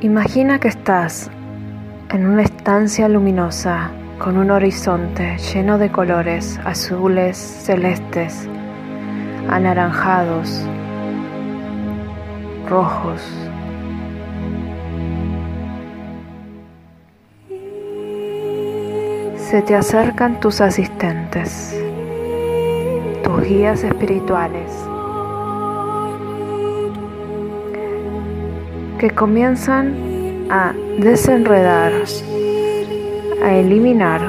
Imagina que estás en una estancia luminosa con un horizonte lleno de colores azules, celestes, anaranjados, rojos. Se te acercan tus asistentes, tus guías espirituales, que comienzan a desenredar, a eliminar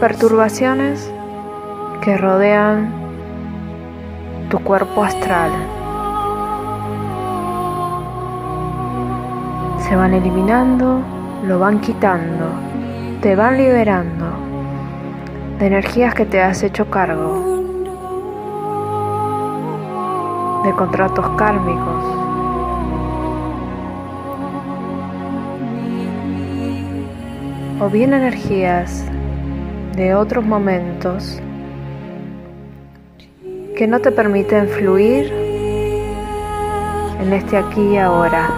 perturbaciones que rodean tu cuerpo astral. Se van eliminando, lo van quitando, te van liberando de energías que te has hecho cargo de contratos kármicos. O bien energías de otros momentos que no te permiten fluir en este aquí y ahora.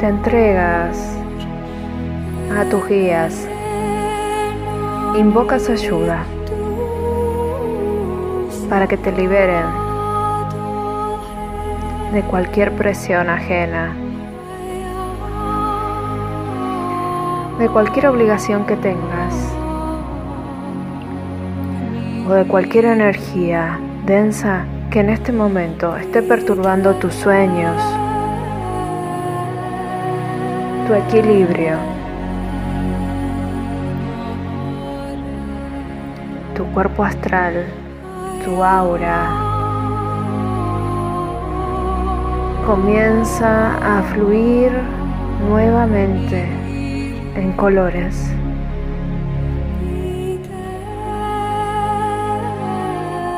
Te entregas a tus guías, invocas ayuda para que te liberen de cualquier presión ajena, de cualquier obligación que tengas o de cualquier energía densa que en este momento esté perturbando tus sueños, tu equilibrio, tu cuerpo astral tu aura comienza a fluir nuevamente en colores.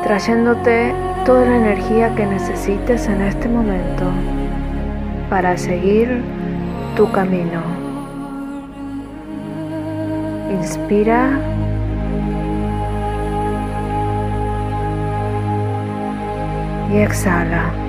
trayéndote toda la energía que necesites en este momento para seguir tu camino. Inspira y exhala.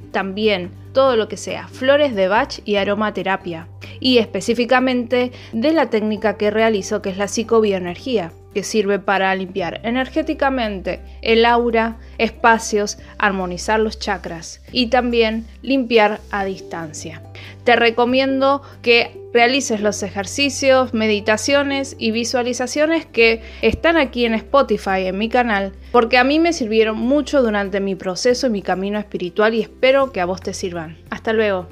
también todo lo que sea flores de Bach y aromaterapia, y específicamente de la técnica que realizo que es la psicobioenergía que sirve para limpiar energéticamente el aura, espacios, armonizar los chakras y también limpiar a distancia. Te recomiendo que realices los ejercicios, meditaciones y visualizaciones que están aquí en Spotify, en mi canal, porque a mí me sirvieron mucho durante mi proceso y mi camino espiritual y espero que a vos te sirvan. Hasta luego.